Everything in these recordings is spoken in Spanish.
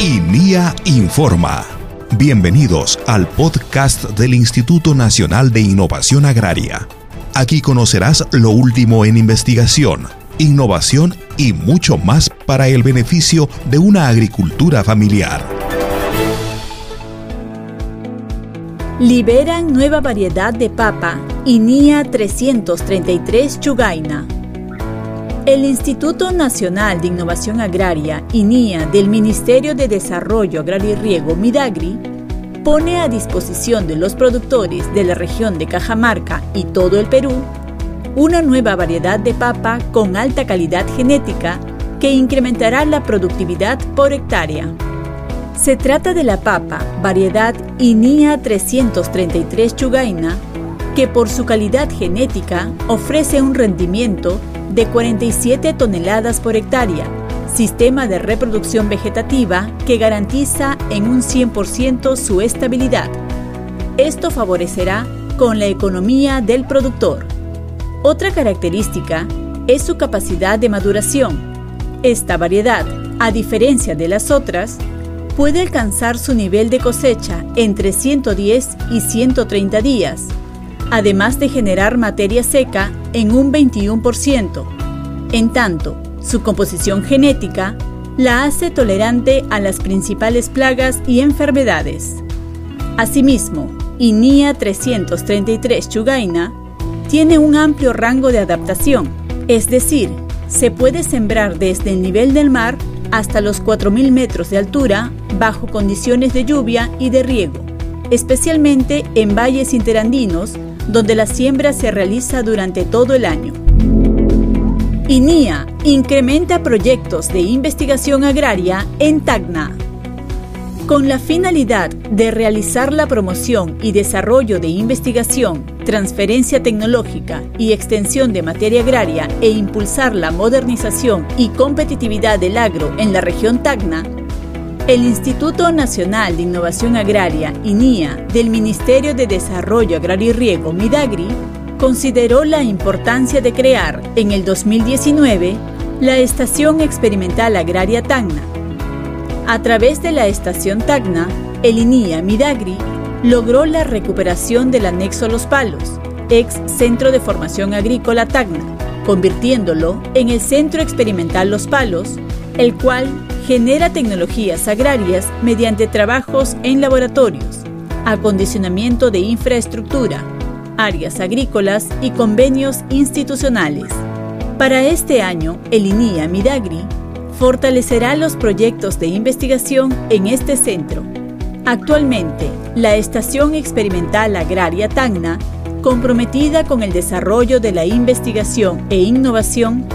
INIA Informa. Bienvenidos al podcast del Instituto Nacional de Innovación Agraria. Aquí conocerás lo último en investigación, innovación y mucho más para el beneficio de una agricultura familiar. Liberan nueva variedad de papa, INIA 333 Chugaina el Instituto Nacional de Innovación Agraria, INIA, del Ministerio de Desarrollo Agrario y Riego, Midagri, pone a disposición de los productores de la región de Cajamarca y todo el Perú una nueva variedad de papa con alta calidad genética que incrementará la productividad por hectárea. Se trata de la papa variedad INIA 333 Chugaina, que por su calidad genética ofrece un rendimiento de 47 toneladas por hectárea, sistema de reproducción vegetativa que garantiza en un 100% su estabilidad. Esto favorecerá con la economía del productor. Otra característica es su capacidad de maduración. Esta variedad, a diferencia de las otras, puede alcanzar su nivel de cosecha entre 110 y 130 días, además de generar materia seca en un 21%. En tanto, su composición genética la hace tolerante a las principales plagas y enfermedades. Asimismo, INIA 333 Chugaina tiene un amplio rango de adaptación, es decir, se puede sembrar desde el nivel del mar hasta los 4.000 metros de altura bajo condiciones de lluvia y de riego, especialmente en valles interandinos donde la siembra se realiza durante todo el año. INIA incrementa proyectos de investigación agraria en Tacna. Con la finalidad de realizar la promoción y desarrollo de investigación, transferencia tecnológica y extensión de materia agraria e impulsar la modernización y competitividad del agro en la región Tacna, el Instituto Nacional de Innovación Agraria, INIA, del Ministerio de Desarrollo Agrario y Riego, MIDAGRI, consideró la importancia de crear, en el 2019, la Estación Experimental Agraria Tacna. A través de la Estación Tacna, el INIA Midagri logró la recuperación del anexo Los Palos, ex Centro de Formación Agrícola Tacna, convirtiéndolo en el Centro Experimental Los Palos, el cual genera tecnologías agrarias mediante trabajos en laboratorios, acondicionamiento de infraestructura, áreas agrícolas y convenios institucionales. Para este año, el INIA Midagri fortalecerá los proyectos de investigación en este centro. Actualmente, la Estación Experimental Agraria Tacna, comprometida con el desarrollo de la investigación e innovación,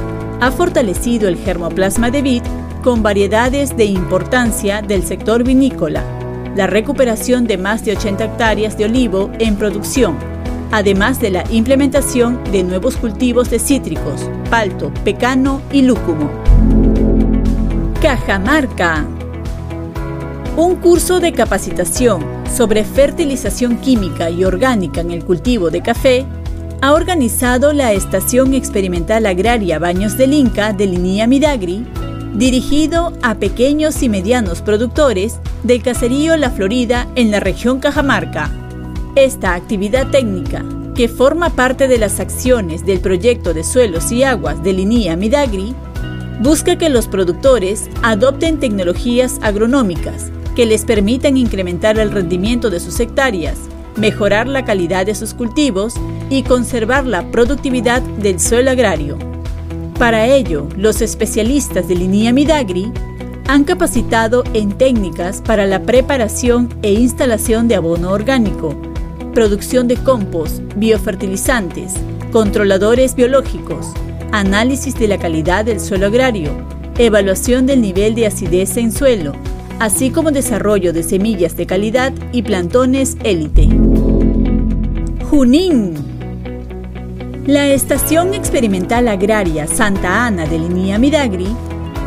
ha fortalecido el germoplasma de vid con variedades de importancia del sector vinícola, la recuperación de más de 80 hectáreas de olivo en producción, además de la implementación de nuevos cultivos de cítricos, palto, pecano y lúcumo. Cajamarca. Un curso de capacitación sobre fertilización química y orgánica en el cultivo de café ha organizado la Estación Experimental Agraria Baños del Inca de Linía Midagri dirigido a pequeños y medianos productores del caserío La Florida en la región Cajamarca. Esta actividad técnica, que forma parte de las acciones del proyecto de suelos y aguas de Linía Midagri, busca que los productores adopten tecnologías agronómicas que les permitan incrementar el rendimiento de sus hectáreas, mejorar la calidad de sus cultivos y conservar la productividad del suelo agrario. Para ello, los especialistas de Linía Midagri han capacitado en técnicas para la preparación e instalación de abono orgánico, producción de compost, biofertilizantes, controladores biológicos, análisis de la calidad del suelo agrario, evaluación del nivel de acidez en suelo, así como desarrollo de semillas de calidad y plantones élite. Junín la Estación Experimental Agraria Santa Ana de Linía Midagri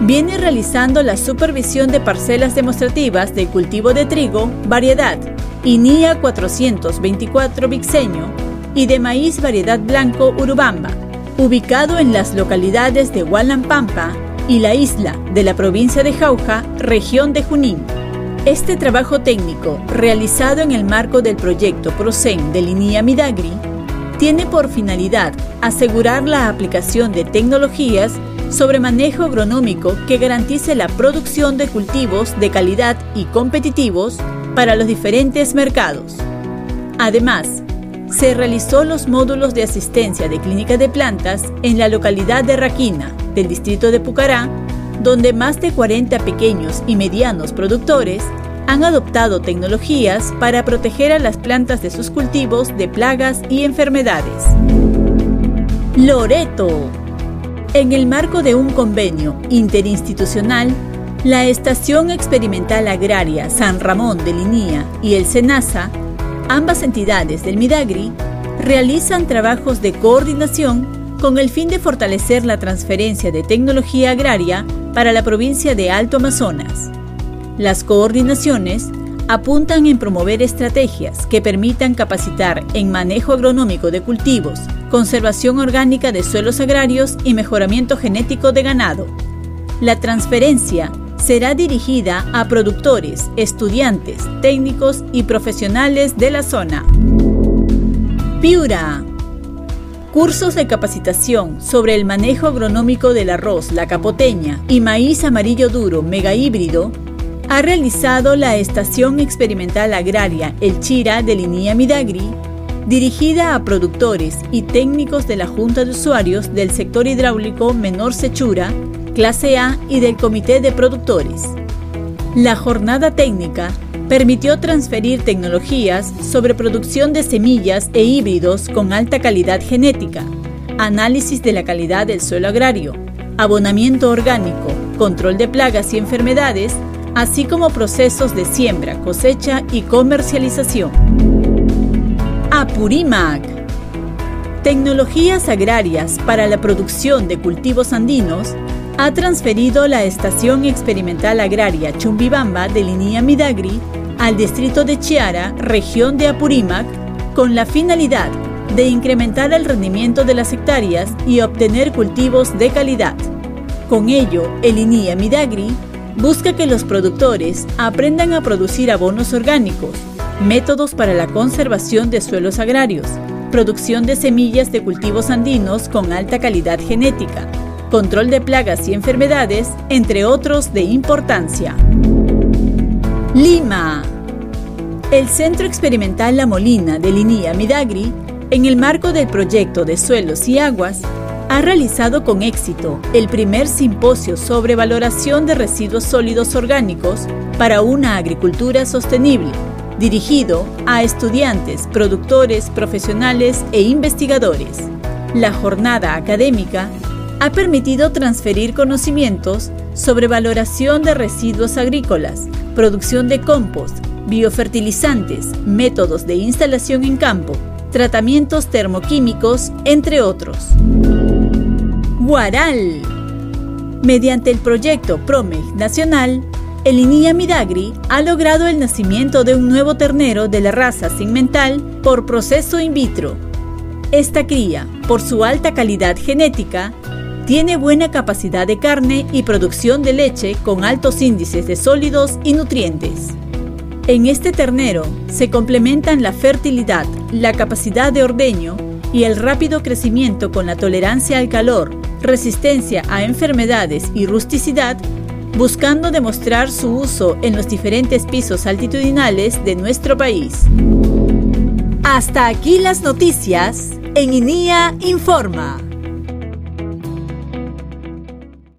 viene realizando la supervisión de parcelas demostrativas de cultivo de trigo, variedad INIA 424 Vixeño y de maíz variedad blanco Urubamba, ubicado en las localidades de Hualampampa y la isla de la provincia de Jauja, región de Junín. Este trabajo técnico, realizado en el marco del proyecto PROCEN de Linía Midagri, tiene por finalidad asegurar la aplicación de tecnologías sobre manejo agronómico que garantice la producción de cultivos de calidad y competitivos para los diferentes mercados. Además, se realizó los módulos de asistencia de clínica de plantas en la localidad de Raquina, del distrito de Pucará, donde más de 40 pequeños y medianos productores han adoptado tecnologías para proteger a las plantas de sus cultivos de plagas y enfermedades. Loreto. En el marco de un convenio interinstitucional, la Estación Experimental Agraria San Ramón de Linía y el SENASA, ambas entidades del Midagri, realizan trabajos de coordinación con el fin de fortalecer la transferencia de tecnología agraria para la provincia de Alto Amazonas. Las coordinaciones apuntan en promover estrategias que permitan capacitar en manejo agronómico de cultivos, conservación orgánica de suelos agrarios y mejoramiento genético de ganado. La transferencia será dirigida a productores, estudiantes, técnicos y profesionales de la zona. Piura. Cursos de capacitación sobre el manejo agronómico del arroz, la capoteña y maíz amarillo duro mega híbrido ha realizado la Estación Experimental Agraria El Chira de Linía Midagri, dirigida a productores y técnicos de la Junta de Usuarios del sector hidráulico Menor Sechura, clase A y del Comité de Productores. La jornada técnica permitió transferir tecnologías sobre producción de semillas e híbridos con alta calidad genética, análisis de la calidad del suelo agrario, abonamiento orgánico, control de plagas y enfermedades así como procesos de siembra, cosecha y comercialización. Apurimac. Tecnologías agrarias para la producción de cultivos andinos ha transferido la Estación Experimental Agraria Chumbibamba de Linía Midagri al distrito de Chiara, región de Apurímac, con la finalidad de incrementar el rendimiento de las hectáreas y obtener cultivos de calidad. Con ello, el INIA Midagri busca que los productores aprendan a producir abonos orgánicos, métodos para la conservación de suelos agrarios, producción de semillas de cultivos andinos con alta calidad genética, control de plagas y enfermedades, entre otros de importancia. Lima. El Centro Experimental La Molina de Linía Midagri, en el marco del proyecto de suelos y aguas, ha realizado con éxito el primer simposio sobre valoración de residuos sólidos orgánicos para una agricultura sostenible, dirigido a estudiantes, productores, profesionales e investigadores. La jornada académica ha permitido transferir conocimientos sobre valoración de residuos agrícolas, producción de compost, biofertilizantes, métodos de instalación en campo, tratamientos termoquímicos, entre otros. Guaral. Mediante el proyecto PROMEG Nacional, el INIA Midagri ha logrado el nacimiento de un nuevo ternero de la raza segmental por proceso in vitro. Esta cría, por su alta calidad genética, tiene buena capacidad de carne y producción de leche con altos índices de sólidos y nutrientes. En este ternero se complementan la fertilidad, la capacidad de ordeño y el rápido crecimiento con la tolerancia al calor, resistencia a enfermedades y rusticidad, buscando demostrar su uso en los diferentes pisos altitudinales de nuestro país. Hasta aquí las noticias en INIA Informa.